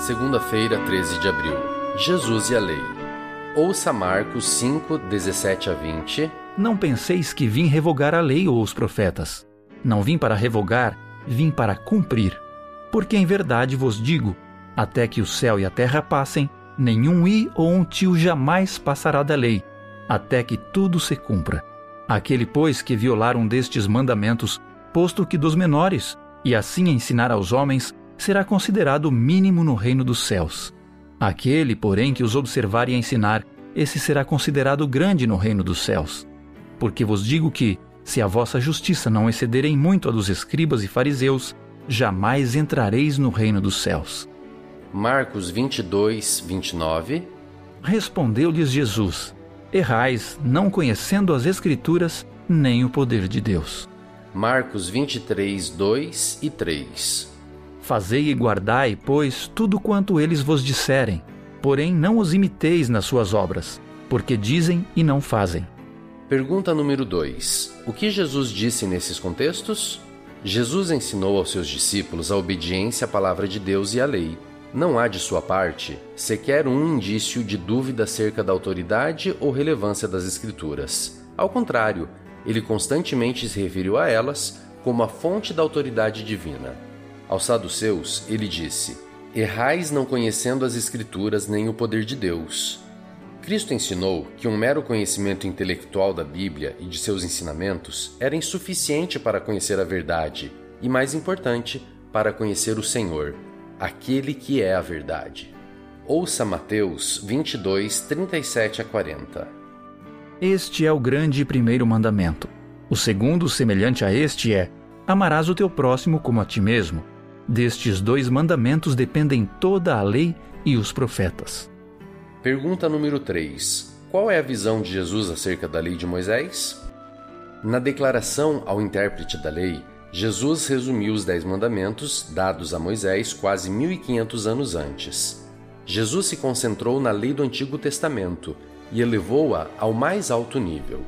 Segunda-feira, 13 de abril. Jesus e a Lei. Ouça Marcos 5, 17 a 20. Não penseis que vim revogar a lei ou os profetas. Não vim para revogar, vim para cumprir. Porque em verdade vos digo: até que o céu e a terra passem, nenhum i ou um tio jamais passará da lei, até que tudo se cumpra. Aquele, pois, que violar um destes mandamentos, posto que dos menores, e assim ensinar aos homens, será considerado mínimo no reino dos céus. Aquele, porém, que os observar e ensinar, esse será considerado grande no reino dos céus. Porque vos digo que, se a vossa justiça não excederem muito a dos escribas e fariseus, jamais entrareis no reino dos céus. Marcos 22, 29. Respondeu-lhes Jesus: Errais, não conhecendo as Escrituras nem o poder de Deus. Marcos 23, 2 e 3. Fazei e guardai, pois, tudo quanto eles vos disserem, porém não os imiteis nas suas obras, porque dizem e não fazem. Pergunta número 2. O que Jesus disse nesses contextos? Jesus ensinou aos seus discípulos a obediência à palavra de Deus e à lei. Não há de sua parte sequer um indício de dúvida acerca da autoridade ou relevância das Escrituras. Ao contrário, ele constantemente se referiu a elas como a fonte da autoridade divina. Aos saduceus, ele disse: Errais não conhecendo as Escrituras nem o poder de Deus. Cristo ensinou que um mero conhecimento intelectual da Bíblia e de seus ensinamentos era insuficiente para conhecer a verdade e, mais importante, para conhecer o Senhor, aquele que é a verdade. Ouça Mateus 22, 37 a 40. Este é o grande primeiro mandamento. O segundo, semelhante a este, é: Amarás o teu próximo como a ti mesmo. Destes dois mandamentos dependem toda a lei e os profetas. Pergunta número 3. Qual é a visão de Jesus acerca da lei de Moisés? Na declaração ao intérprete da lei, Jesus resumiu os Dez Mandamentos dados a Moisés quase 1500 anos antes. Jesus se concentrou na lei do Antigo Testamento e elevou-a ao mais alto nível.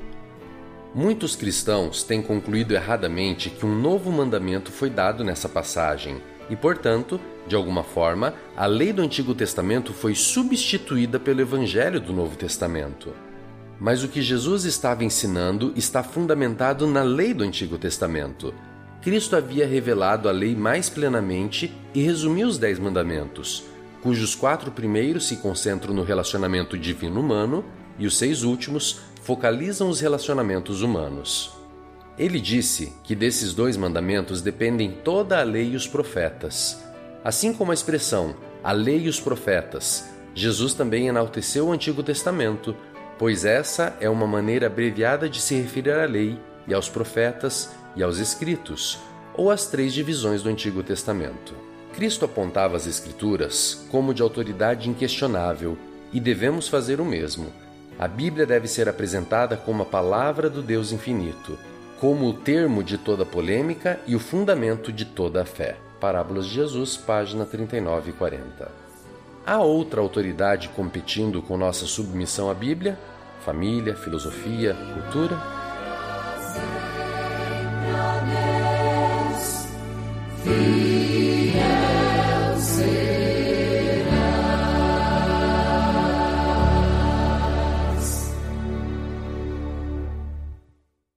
Muitos cristãos têm concluído erradamente que um novo mandamento foi dado nessa passagem e, portanto, de alguma forma, a lei do Antigo Testamento foi substituída pelo Evangelho do Novo Testamento. Mas o que Jesus estava ensinando está fundamentado na lei do Antigo Testamento. Cristo havia revelado a lei mais plenamente e resumiu os Dez Mandamentos, cujos quatro primeiros se concentram no relacionamento divino-humano e os seis últimos focalizam os relacionamentos humanos. Ele disse que desses dois mandamentos dependem toda a lei e os profetas. Assim como a expressão a lei e os profetas, Jesus também enalteceu o Antigo Testamento, pois essa é uma maneira abreviada de se referir à lei e aos profetas e aos escritos, ou às três divisões do Antigo Testamento. Cristo apontava as Escrituras como de autoridade inquestionável e devemos fazer o mesmo. A Bíblia deve ser apresentada como a palavra do Deus infinito como o termo de toda polêmica e o fundamento de toda a fé. Parábolas de Jesus, página 39 e 40. Há outra autoridade competindo com nossa submissão à Bíblia? Família, filosofia, cultura?